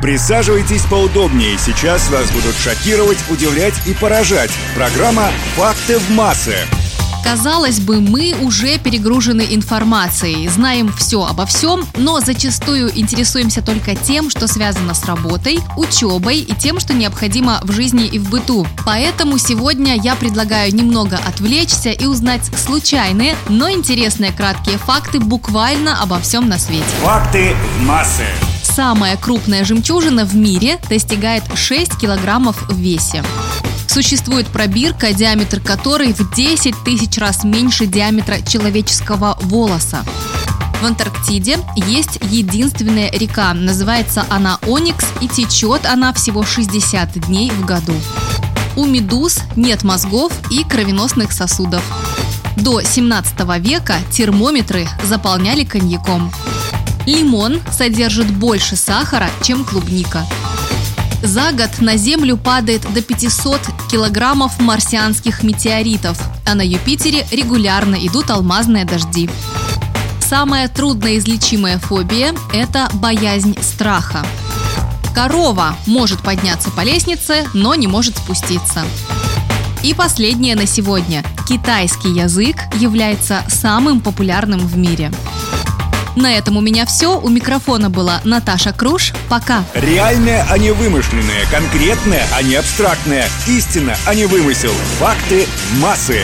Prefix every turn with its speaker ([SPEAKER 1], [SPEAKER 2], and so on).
[SPEAKER 1] Присаживайтесь поудобнее. Сейчас вас будут шокировать, удивлять и поражать. Программа «Факты в массы».
[SPEAKER 2] Казалось бы, мы уже перегружены информацией, знаем все обо всем, но зачастую интересуемся только тем, что связано с работой, учебой и тем, что необходимо в жизни и в быту. Поэтому сегодня я предлагаю немного отвлечься и узнать случайные, но интересные краткие факты буквально обо всем на свете.
[SPEAKER 1] Факты в массы.
[SPEAKER 2] Самая крупная жемчужина в мире достигает 6 килограммов в весе. Существует пробирка, диаметр которой в 10 тысяч раз меньше диаметра человеческого волоса. В Антарктиде есть единственная река. Называется она Оникс и течет она всего 60 дней в году. У медуз нет мозгов и кровеносных сосудов. До 17 века термометры заполняли коньяком. Лимон содержит больше сахара, чем клубника. За год на Землю падает до 500 килограммов марсианских метеоритов, а на Юпитере регулярно идут алмазные дожди. Самая трудноизлечимая фобия – это боязнь страха. Корова может подняться по лестнице, но не может спуститься. И последнее на сегодня. Китайский язык является самым популярным в мире. На этом у меня все. У микрофона была Наташа Круш. Пока.
[SPEAKER 1] Реальное, а не вымышленное. Конкретное, а не абстрактное. Истина, а не вымысел. Факты массы.